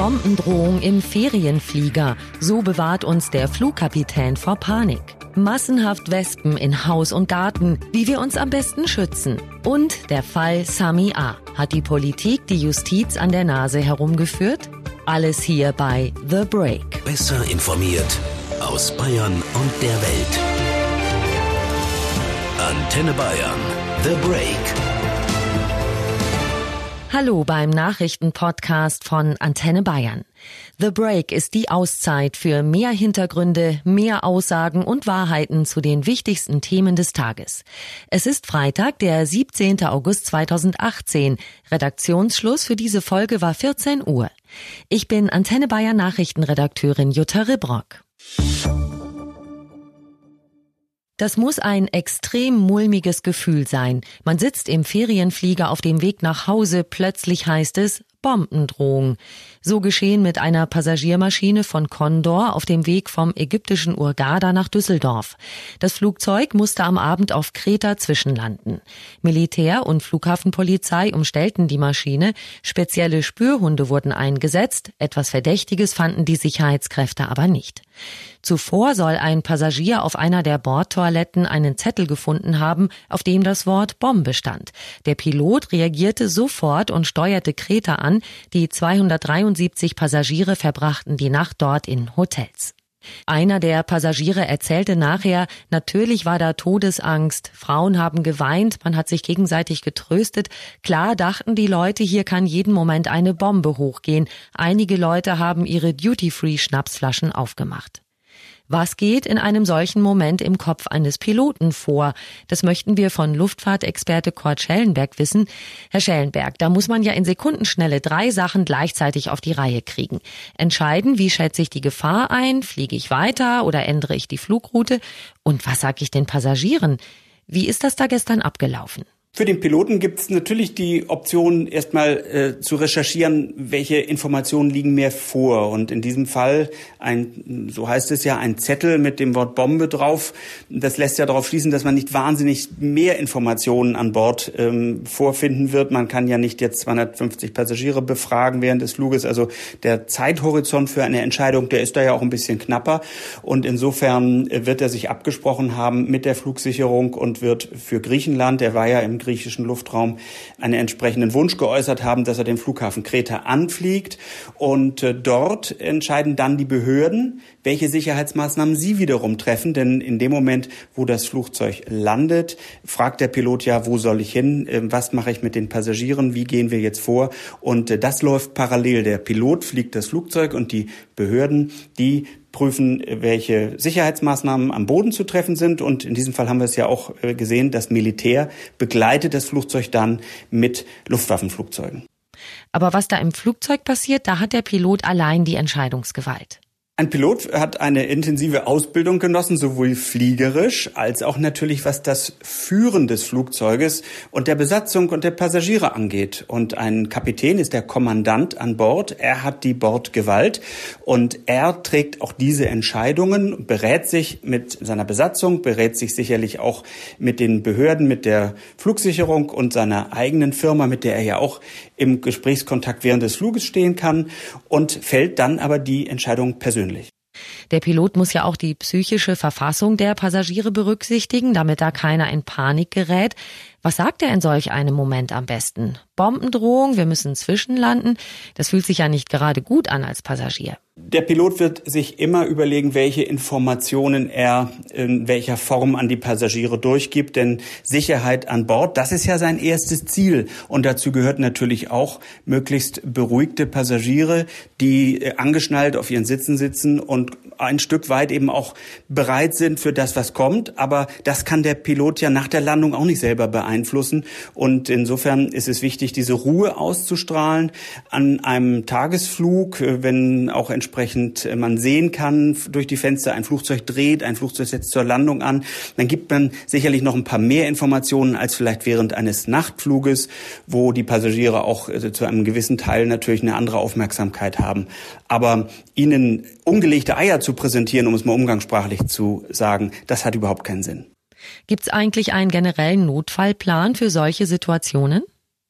Bombendrohung im Ferienflieger. So bewahrt uns der Flugkapitän vor Panik. Massenhaft Wespen in Haus und Garten, wie wir uns am besten schützen. Und der Fall Sami A. Hat die Politik die Justiz an der Nase herumgeführt? Alles hier bei The Break. Besser informiert aus Bayern und der Welt. Antenne Bayern. The Break. Hallo beim Nachrichtenpodcast von Antenne Bayern. The Break ist die Auszeit für mehr Hintergründe, mehr Aussagen und Wahrheiten zu den wichtigsten Themen des Tages. Es ist Freitag, der 17. August 2018. Redaktionsschluss für diese Folge war 14 Uhr. Ich bin Antenne Bayern Nachrichtenredakteurin Jutta Ribrock. Das muss ein extrem mulmiges Gefühl sein. Man sitzt im Ferienflieger auf dem Weg nach Hause, plötzlich heißt es, Bombendrohung. So geschehen mit einer Passagiermaschine von Condor auf dem Weg vom ägyptischen Urgada nach Düsseldorf. Das Flugzeug musste am Abend auf Kreta zwischenlanden. Militär und Flughafenpolizei umstellten die Maschine, spezielle Spürhunde wurden eingesetzt, etwas Verdächtiges fanden die Sicherheitskräfte aber nicht. Zuvor soll ein Passagier auf einer der Bordtoiletten einen Zettel gefunden haben, auf dem das Wort Bombe stand. Der Pilot reagierte sofort und steuerte Kreta an, die 223 71 Passagiere verbrachten die Nacht dort in Hotels. Einer der Passagiere erzählte nachher, natürlich war da Todesangst, Frauen haben geweint, man hat sich gegenseitig getröstet, klar dachten die Leute, hier kann jeden Moment eine Bombe hochgehen, einige Leute haben ihre Duty-Free-Schnapsflaschen aufgemacht. Was geht in einem solchen Moment im Kopf eines Piloten vor? Das möchten wir von Luftfahrtexperte Kurt Schellenberg wissen. Herr Schellenberg, da muss man ja in Sekundenschnelle drei Sachen gleichzeitig auf die Reihe kriegen. Entscheiden, wie schätze ich die Gefahr ein? Fliege ich weiter oder ändere ich die Flugroute? Und was sage ich den Passagieren? Wie ist das da gestern abgelaufen? Für den Piloten gibt es natürlich die Option, erstmal äh, zu recherchieren, welche Informationen liegen mir vor. Und in diesem Fall ein, so heißt es ja, ein Zettel mit dem Wort Bombe drauf. Das lässt ja darauf schließen, dass man nicht wahnsinnig mehr Informationen an Bord ähm, vorfinden wird. Man kann ja nicht jetzt 250 Passagiere befragen während des Fluges. Also der Zeithorizont für eine Entscheidung, der ist da ja auch ein bisschen knapper. Und insofern äh, wird er sich abgesprochen haben mit der Flugsicherung und wird für Griechenland, der war ja im griechischen Luftraum einen entsprechenden Wunsch geäußert haben, dass er den Flughafen Kreta anfliegt. Und äh, dort entscheiden dann die Behörden, welche Sicherheitsmaßnahmen sie wiederum treffen. Denn in dem Moment, wo das Flugzeug landet, fragt der Pilot ja, wo soll ich hin? Ähm, was mache ich mit den Passagieren? Wie gehen wir jetzt vor? Und äh, das läuft parallel. Der Pilot fliegt das Flugzeug und die Behörden, die prüfen, welche Sicherheitsmaßnahmen am Boden zu treffen sind. Und in diesem Fall haben wir es ja auch äh, gesehen, das Militär begleitet das Flugzeug dann mit Luftwaffenflugzeugen. Aber was da im Flugzeug passiert, da hat der Pilot allein die Entscheidungsgewalt. Ein Pilot hat eine intensive Ausbildung genossen, sowohl fliegerisch als auch natürlich was das Führen des Flugzeuges und der Besatzung und der Passagiere angeht. Und ein Kapitän ist der Kommandant an Bord. Er hat die Bordgewalt und er trägt auch diese Entscheidungen, berät sich mit seiner Besatzung, berät sich sicherlich auch mit den Behörden, mit der Flugsicherung und seiner eigenen Firma, mit der er ja auch im Gesprächskontakt während des Fluges stehen kann und fällt dann aber die Entscheidung persönlich. Der Pilot muss ja auch die psychische Verfassung der Passagiere berücksichtigen, damit da keiner in Panik gerät. Was sagt er in solch einem Moment am besten? Bombendrohung, wir müssen zwischenlanden. Das fühlt sich ja nicht gerade gut an als Passagier. Der Pilot wird sich immer überlegen, welche Informationen er in welcher Form an die Passagiere durchgibt, denn Sicherheit an Bord, das ist ja sein erstes Ziel. Und dazu gehört natürlich auch möglichst beruhigte Passagiere, die äh, angeschnallt auf ihren Sitzen sitzen und ein Stück weit eben auch bereit sind für das, was kommt. Aber das kann der Pilot ja nach der Landung auch nicht selber beeinflussen. Und insofern ist es wichtig, diese Ruhe auszustrahlen an einem Tagesflug, äh, wenn auch entsprechend äh, man sehen kann durch die Fenster, ein Flugzeug dreht, ein Flugzeug setzt zur Landung an. Dann gibt man sicherlich noch ein paar mehr Informationen als vielleicht während eines Nachtfluges, wo die Passagiere auch äh, zu einem gewissen Teil natürlich eine andere Aufmerksamkeit haben. Aber ihnen ungelegte Eier zu präsentieren, um es mal umgangssprachlich zu sagen, das hat überhaupt keinen Sinn. Gibt es eigentlich einen generellen Notfallplan für solche Situationen?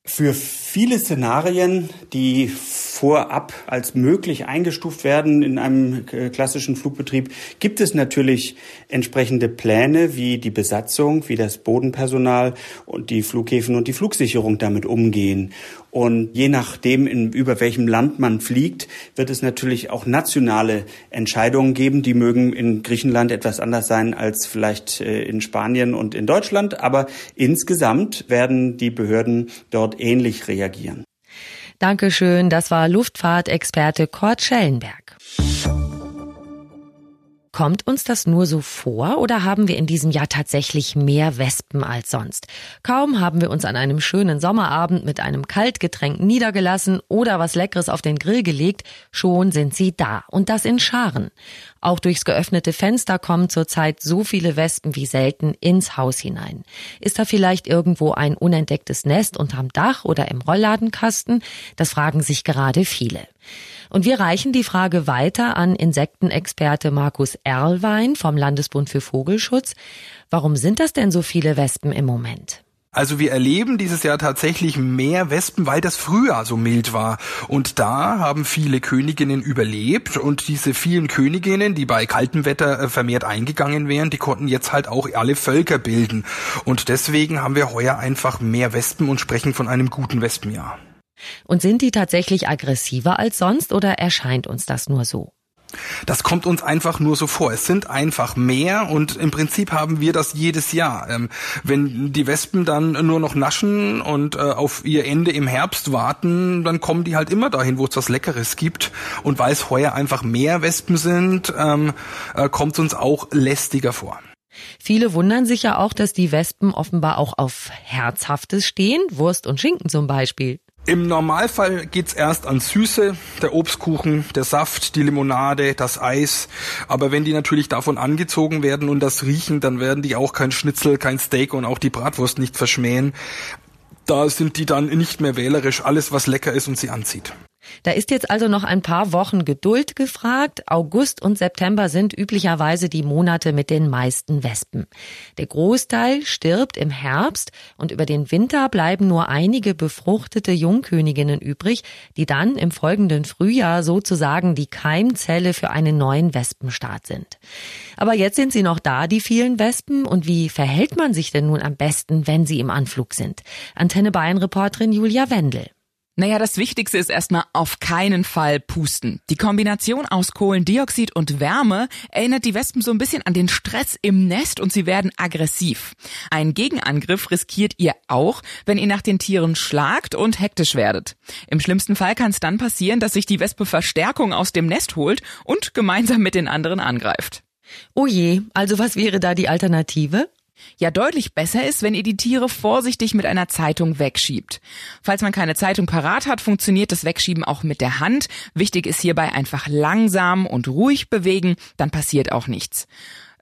Für viele Szenarien, die vorab als möglich eingestuft werden in einem äh, klassischen Flugbetrieb, gibt es natürlich entsprechende Pläne, wie die Besatzung, wie das Bodenpersonal und die Flughäfen und die Flugsicherung damit umgehen. Und je nachdem, in, über welchem Land man fliegt, wird es natürlich auch nationale Entscheidungen geben. Die mögen in Griechenland etwas anders sein als vielleicht äh, in Spanien und in Deutschland. Aber insgesamt werden die Behörden dort ähnlich reagieren. Dankeschön. Das war Luftfahrtexperte Kurt Schellenberg. Kommt uns das nur so vor oder haben wir in diesem Jahr tatsächlich mehr Wespen als sonst? Kaum haben wir uns an einem schönen Sommerabend mit einem Kaltgetränk niedergelassen oder was Leckeres auf den Grill gelegt, schon sind sie da und das in Scharen. Auch durchs geöffnete Fenster kommen zurzeit so viele Wespen wie selten ins Haus hinein. Ist da vielleicht irgendwo ein unentdecktes Nest unterm Dach oder im Rollladenkasten? Das fragen sich gerade viele. Und wir reichen die Frage weiter an Insektenexperte Markus Erlwein vom Landesbund für Vogelschutz. Warum sind das denn so viele Wespen im Moment? Also wir erleben dieses Jahr tatsächlich mehr Wespen, weil das Frühjahr so mild war. Und da haben viele Königinnen überlebt und diese vielen Königinnen, die bei kaltem Wetter äh, vermehrt eingegangen wären, die konnten jetzt halt auch alle Völker bilden. Und deswegen haben wir heuer einfach mehr Wespen und sprechen von einem guten Wespenjahr. Und sind die tatsächlich aggressiver als sonst oder erscheint uns das nur so? Das kommt uns einfach nur so vor. Es sind einfach mehr und im Prinzip haben wir das jedes Jahr. Ähm, wenn die Wespen dann nur noch naschen und äh, auf ihr Ende im Herbst warten, dann kommen die halt immer dahin, wo es was Leckeres gibt. Und weil es heuer einfach mehr Wespen sind, ähm, äh, kommt es uns auch lästiger vor. Viele wundern sich ja auch, dass die Wespen offenbar auch auf Herzhaftes stehen, Wurst und Schinken zum Beispiel. Im Normalfall geht's erst an Süße, der Obstkuchen, der Saft, die Limonade, das Eis. Aber wenn die natürlich davon angezogen werden und das riechen, dann werden die auch kein Schnitzel, kein Steak und auch die Bratwurst nicht verschmähen. Da sind die dann nicht mehr wählerisch, alles was lecker ist und sie anzieht. Da ist jetzt also noch ein paar Wochen Geduld gefragt. August und September sind üblicherweise die Monate mit den meisten Wespen. Der Großteil stirbt im Herbst und über den Winter bleiben nur einige befruchtete Jungköniginnen übrig, die dann im folgenden Frühjahr sozusagen die Keimzelle für einen neuen Wespenstaat sind. Aber jetzt sind sie noch da, die vielen Wespen, und wie verhält man sich denn nun am besten, wenn sie im Anflug sind? Antenne Bayern Reporterin Julia Wendel. Naja, das Wichtigste ist erstmal auf keinen Fall pusten. Die Kombination aus Kohlendioxid und Wärme erinnert die Wespen so ein bisschen an den Stress im Nest und sie werden aggressiv. Ein Gegenangriff riskiert ihr auch, wenn ihr nach den Tieren schlagt und hektisch werdet. Im schlimmsten Fall kann es dann passieren, dass sich die Wespe Verstärkung aus dem Nest holt und gemeinsam mit den anderen angreift. Oh je, also was wäre da die Alternative? Ja, deutlich besser ist, wenn ihr die Tiere vorsichtig mit einer Zeitung wegschiebt. Falls man keine Zeitung parat hat, funktioniert das Wegschieben auch mit der Hand. Wichtig ist hierbei einfach langsam und ruhig bewegen, dann passiert auch nichts.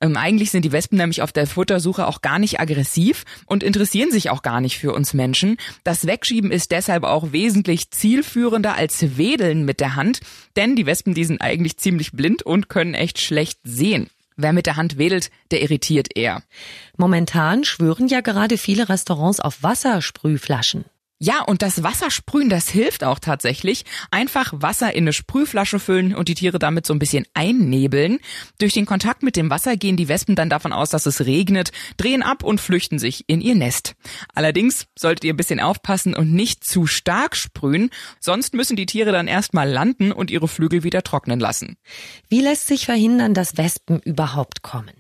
Ähm, eigentlich sind die Wespen nämlich auf der Futtersuche auch gar nicht aggressiv und interessieren sich auch gar nicht für uns Menschen. Das Wegschieben ist deshalb auch wesentlich zielführender als Wedeln mit der Hand, denn die Wespen, die sind eigentlich ziemlich blind und können echt schlecht sehen. Wer mit der Hand wedelt, der irritiert eher. Momentan schwören ja gerade viele Restaurants auf Wassersprühflaschen. Ja, und das Wassersprühen, das hilft auch tatsächlich. Einfach Wasser in eine Sprühflasche füllen und die Tiere damit so ein bisschen einnebeln. Durch den Kontakt mit dem Wasser gehen die Wespen dann davon aus, dass es regnet, drehen ab und flüchten sich in ihr Nest. Allerdings solltet ihr ein bisschen aufpassen und nicht zu stark sprühen, sonst müssen die Tiere dann erstmal landen und ihre Flügel wieder trocknen lassen. Wie lässt sich verhindern, dass Wespen überhaupt kommen?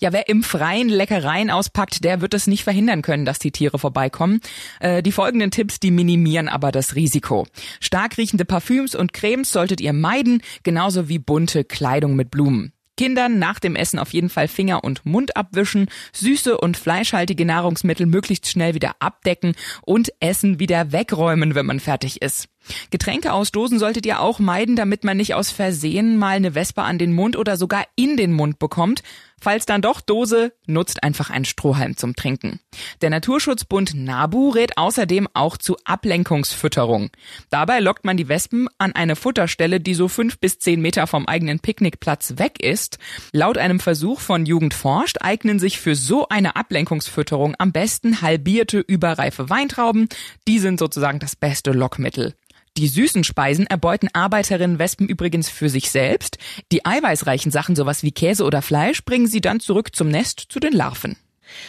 Ja, wer im Freien Leckereien auspackt, der wird es nicht verhindern können, dass die Tiere vorbeikommen. Äh, die folgenden Tipps, die minimieren aber das Risiko. Stark riechende Parfüms und Cremes solltet ihr meiden, genauso wie bunte Kleidung mit Blumen. Kindern nach dem Essen auf jeden Fall Finger und Mund abwischen, süße und fleischhaltige Nahrungsmittel möglichst schnell wieder abdecken und Essen wieder wegräumen, wenn man fertig ist. Getränke aus Dosen solltet ihr auch meiden, damit man nicht aus Versehen mal eine Wespe an den Mund oder sogar in den Mund bekommt. Falls dann doch Dose, nutzt einfach einen Strohhalm zum Trinken. Der Naturschutzbund NABU rät außerdem auch zu Ablenkungsfütterung. Dabei lockt man die Wespen an eine Futterstelle, die so fünf bis zehn Meter vom eigenen Picknickplatz weg ist. Laut einem Versuch von Jugend forscht eignen sich für so eine Ablenkungsfütterung am besten halbierte überreife Weintrauben. Die sind sozusagen das beste Lockmittel. Die süßen Speisen erbeuten Arbeiterinnen Wespen übrigens für sich selbst. Die eiweißreichen Sachen, sowas wie Käse oder Fleisch, bringen sie dann zurück zum Nest zu den Larven.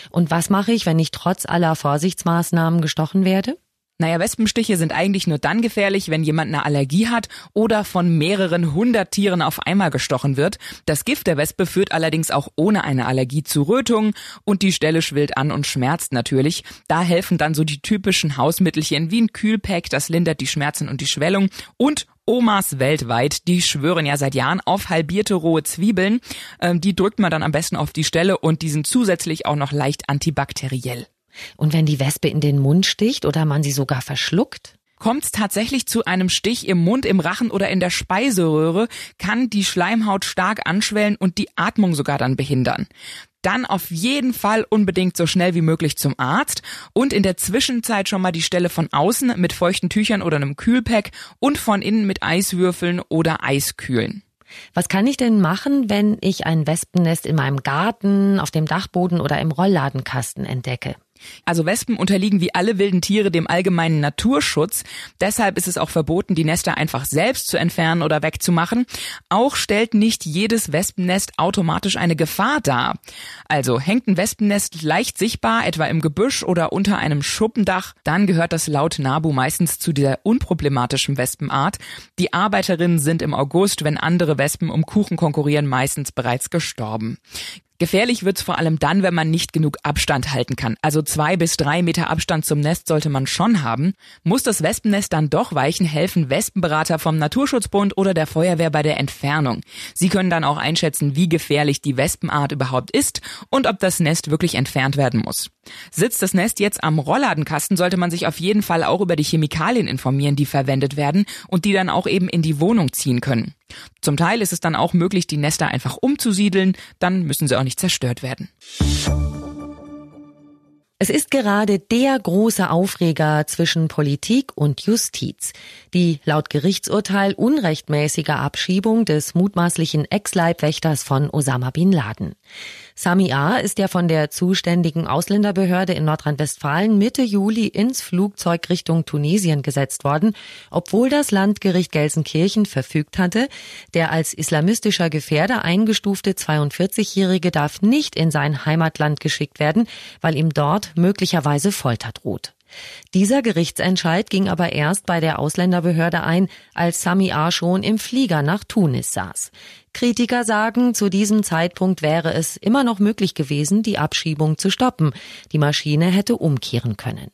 Und was mache ich, wenn ich trotz aller Vorsichtsmaßnahmen gestochen werde? Naja, Wespenstiche sind eigentlich nur dann gefährlich, wenn jemand eine Allergie hat oder von mehreren hundert Tieren auf einmal gestochen wird. Das Gift der Wespe führt allerdings auch ohne eine Allergie zu Rötungen und die Stelle schwillt an und schmerzt natürlich. Da helfen dann so die typischen Hausmittelchen wie ein Kühlpack, das lindert die Schmerzen und die Schwellung und Omas weltweit, die schwören ja seit Jahren auf halbierte rohe Zwiebeln. Ähm, die drückt man dann am besten auf die Stelle und die sind zusätzlich auch noch leicht antibakteriell. Und wenn die Wespe in den Mund sticht oder man sie sogar verschluckt? Kommt es tatsächlich zu einem Stich im Mund, im Rachen oder in der Speiseröhre, kann die Schleimhaut stark anschwellen und die Atmung sogar dann behindern. Dann auf jeden Fall unbedingt so schnell wie möglich zum Arzt und in der Zwischenzeit schon mal die Stelle von außen mit feuchten Tüchern oder einem Kühlpack und von innen mit Eiswürfeln oder Eiskühlen. Was kann ich denn machen, wenn ich ein Wespennest in meinem Garten, auf dem Dachboden oder im Rollladenkasten entdecke? Also Wespen unterliegen wie alle wilden Tiere dem allgemeinen Naturschutz. Deshalb ist es auch verboten, die Nester einfach selbst zu entfernen oder wegzumachen. Auch stellt nicht jedes Wespennest automatisch eine Gefahr dar. Also hängt ein Wespennest leicht sichtbar, etwa im Gebüsch oder unter einem Schuppendach, dann gehört das laut NABU meistens zu der unproblematischen Wespenart. Die Arbeiterinnen sind im August, wenn andere Wespen um Kuchen konkurrieren, meistens bereits gestorben. Gefährlich wird's vor allem dann, wenn man nicht genug Abstand halten kann. Also zwei bis drei Meter Abstand zum Nest sollte man schon haben. Muss das Wespennest dann doch weichen, helfen Wespenberater vom Naturschutzbund oder der Feuerwehr bei der Entfernung. Sie können dann auch einschätzen, wie gefährlich die Wespenart überhaupt ist und ob das Nest wirklich entfernt werden muss. Sitzt das Nest jetzt am Rollladenkasten, sollte man sich auf jeden Fall auch über die Chemikalien informieren, die verwendet werden und die dann auch eben in die Wohnung ziehen können. Zum Teil ist es dann auch möglich, die Nester einfach umzusiedeln, dann müssen sie auch nicht zerstört werden. Es ist gerade der große Aufreger zwischen Politik und Justiz. Die laut Gerichtsurteil unrechtmäßige Abschiebung des mutmaßlichen Ex-Leibwächters von Osama bin Laden. Sami A. ist ja von der zuständigen Ausländerbehörde in Nordrhein-Westfalen Mitte Juli ins Flugzeug Richtung Tunesien gesetzt worden, obwohl das Landgericht Gelsenkirchen verfügt hatte, der als islamistischer Gefährder eingestufte 42-Jährige darf nicht in sein Heimatland geschickt werden, weil ihm dort möglicherweise Folter droht. Dieser Gerichtsentscheid ging aber erst bei der Ausländerbehörde ein, als Sami A. schon im Flieger nach Tunis saß. Kritiker sagen, zu diesem Zeitpunkt wäre es immer noch möglich gewesen, die Abschiebung zu stoppen. Die Maschine hätte umkehren können.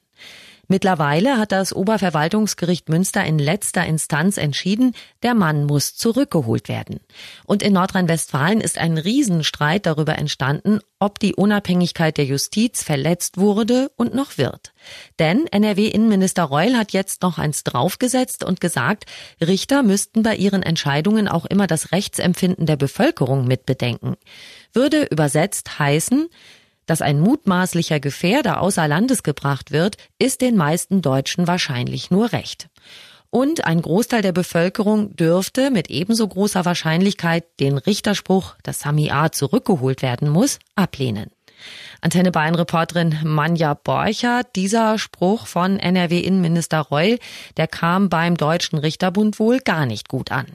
Mittlerweile hat das Oberverwaltungsgericht Münster in letzter Instanz entschieden, der Mann muss zurückgeholt werden. Und in Nordrhein-Westfalen ist ein Riesenstreit darüber entstanden, ob die Unabhängigkeit der Justiz verletzt wurde und noch wird. Denn NRW-Innenminister Reul hat jetzt noch eins draufgesetzt und gesagt, Richter müssten bei ihren Entscheidungen auch immer das Rechtsempfinden der Bevölkerung mitbedenken. Würde übersetzt heißen, dass ein mutmaßlicher Gefährder außer Landes gebracht wird, ist den meisten Deutschen wahrscheinlich nur recht. Und ein Großteil der Bevölkerung dürfte mit ebenso großer Wahrscheinlichkeit den Richterspruch, dass Sami A. zurückgeholt werden muss, ablehnen. Antenne Bayern-Reporterin Manja Borchert, dieser Spruch von NRW-Innenminister Reul, der kam beim Deutschen Richterbund wohl gar nicht gut an.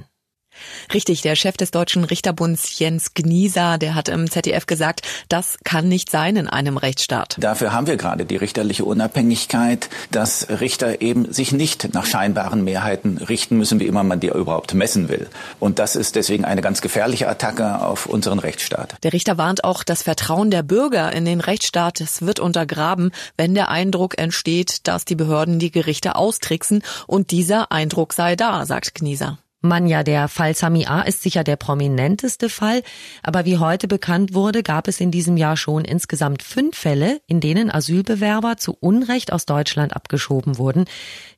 Richtig, der Chef des Deutschen Richterbunds Jens Gnieser, der hat im ZDF gesagt, das kann nicht sein in einem Rechtsstaat. Dafür haben wir gerade die richterliche Unabhängigkeit, dass Richter eben sich nicht nach scheinbaren Mehrheiten richten müssen, wie immer man die überhaupt messen will. Und das ist deswegen eine ganz gefährliche Attacke auf unseren Rechtsstaat. Der Richter warnt auch, das Vertrauen der Bürger in den Rechtsstaat es wird untergraben, wenn der Eindruck entsteht, dass die Behörden die Gerichte austricksen und dieser Eindruck sei da, sagt Gnieser. Manja, der Fall Sami A. ist sicher der prominenteste Fall, aber wie heute bekannt wurde, gab es in diesem Jahr schon insgesamt fünf Fälle, in denen Asylbewerber zu Unrecht aus Deutschland abgeschoben wurden.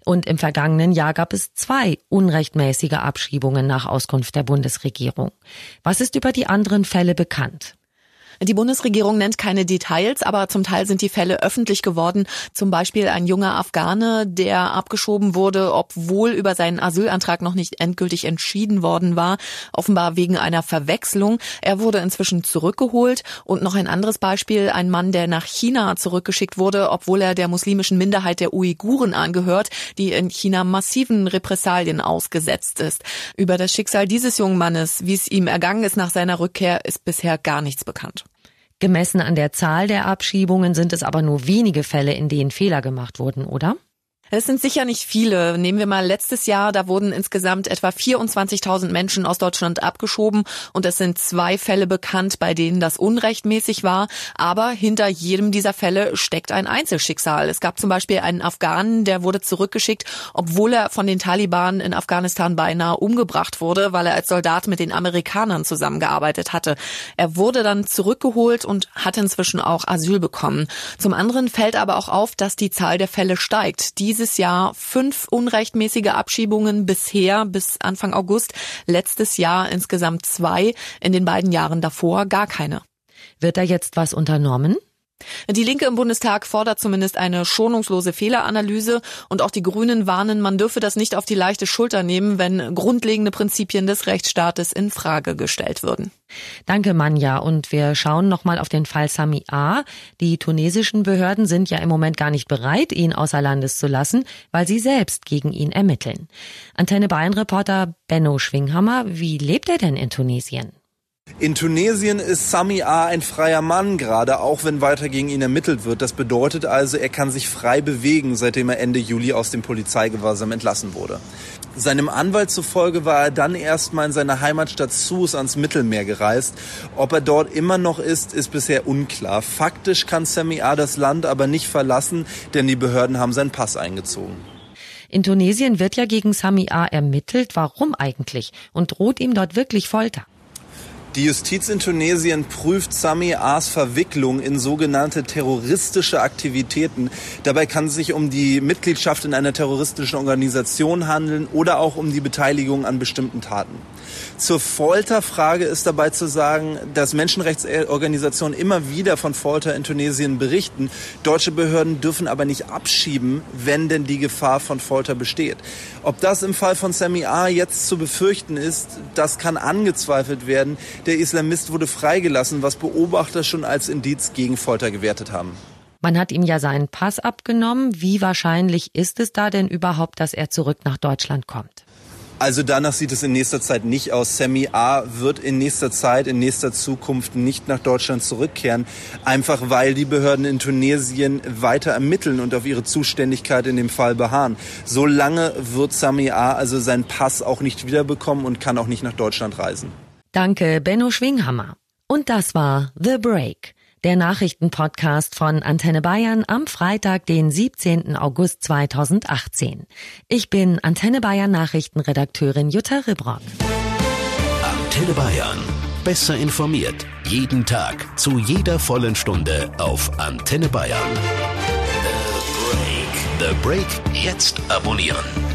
Und im vergangenen Jahr gab es zwei unrechtmäßige Abschiebungen nach Auskunft der Bundesregierung. Was ist über die anderen Fälle bekannt? Die Bundesregierung nennt keine Details, aber zum Teil sind die Fälle öffentlich geworden. Zum Beispiel ein junger Afghane, der abgeschoben wurde, obwohl über seinen Asylantrag noch nicht endgültig entschieden worden war, offenbar wegen einer Verwechslung. Er wurde inzwischen zurückgeholt. Und noch ein anderes Beispiel, ein Mann, der nach China zurückgeschickt wurde, obwohl er der muslimischen Minderheit der Uiguren angehört, die in China massiven Repressalien ausgesetzt ist. Über das Schicksal dieses jungen Mannes, wie es ihm ergangen ist nach seiner Rückkehr, ist bisher gar nichts bekannt. Gemessen an der Zahl der Abschiebungen sind es aber nur wenige Fälle, in denen Fehler gemacht wurden, oder? Es sind sicher nicht viele. Nehmen wir mal letztes Jahr, da wurden insgesamt etwa 24.000 Menschen aus Deutschland abgeschoben und es sind zwei Fälle bekannt, bei denen das unrechtmäßig war. Aber hinter jedem dieser Fälle steckt ein Einzelschicksal. Es gab zum Beispiel einen Afghanen, der wurde zurückgeschickt, obwohl er von den Taliban in Afghanistan beinahe umgebracht wurde, weil er als Soldat mit den Amerikanern zusammengearbeitet hatte. Er wurde dann zurückgeholt und hat inzwischen auch Asyl bekommen. Zum anderen fällt aber auch auf, dass die Zahl der Fälle steigt. Diese dieses Jahr fünf unrechtmäßige Abschiebungen bisher bis Anfang August. Letztes Jahr insgesamt zwei. In den beiden Jahren davor gar keine. Wird da jetzt was unternommen? Die Linke im Bundestag fordert zumindest eine schonungslose Fehleranalyse und auch die Grünen warnen, man dürfe das nicht auf die leichte Schulter nehmen, wenn grundlegende Prinzipien des Rechtsstaates in Frage gestellt würden. Danke, Manja. Und wir schauen nochmal auf den Fall Sami A. Die tunesischen Behörden sind ja im Moment gar nicht bereit, ihn außer Landes zu lassen, weil sie selbst gegen ihn ermitteln. Antenne Bayern-Reporter Benno Schwinghammer, wie lebt er denn in Tunesien? In Tunesien ist Sami A. ein freier Mann, gerade auch wenn weiter gegen ihn ermittelt wird. Das bedeutet also, er kann sich frei bewegen, seitdem er Ende Juli aus dem Polizeigewahrsam entlassen wurde. Seinem Anwalt zufolge war er dann erstmal in seine Heimatstadt Sus ans Mittelmeer gereist. Ob er dort immer noch ist, ist bisher unklar. Faktisch kann Sami A. das Land aber nicht verlassen, denn die Behörden haben seinen Pass eingezogen. In Tunesien wird ja gegen Sami A. ermittelt. Warum eigentlich? Und droht ihm dort wirklich Folter? Die Justiz in Tunesien prüft Sami A's Verwicklung in sogenannte terroristische Aktivitäten. Dabei kann es sich um die Mitgliedschaft in einer terroristischen Organisation handeln oder auch um die Beteiligung an bestimmten Taten. Zur Folterfrage ist dabei zu sagen, dass Menschenrechtsorganisationen immer wieder von Folter in Tunesien berichten. Deutsche Behörden dürfen aber nicht abschieben, wenn denn die Gefahr von Folter besteht. Ob das im Fall von Sami A jetzt zu befürchten ist, das kann angezweifelt werden. Der Islamist wurde freigelassen, was Beobachter schon als Indiz gegen Folter gewertet haben. Man hat ihm ja seinen Pass abgenommen. Wie wahrscheinlich ist es da denn überhaupt, dass er zurück nach Deutschland kommt? Also danach sieht es in nächster Zeit nicht aus. Sammy A. wird in nächster Zeit, in nächster Zukunft nicht nach Deutschland zurückkehren, einfach weil die Behörden in Tunesien weiter ermitteln und auf ihre Zuständigkeit in dem Fall beharren. So lange wird Sammy A. also seinen Pass auch nicht wiederbekommen und kann auch nicht nach Deutschland reisen. Danke, Benno Schwinghammer. Und das war The Break der Nachrichtenpodcast von Antenne Bayern am Freitag, den 17. August 2018. Ich bin Antenne Bayern Nachrichtenredakteurin Jutta Ribrock. Antenne Bayern. Besser informiert. Jeden Tag. Zu jeder vollen Stunde auf Antenne Bayern. The Break. The Break. Jetzt abonnieren.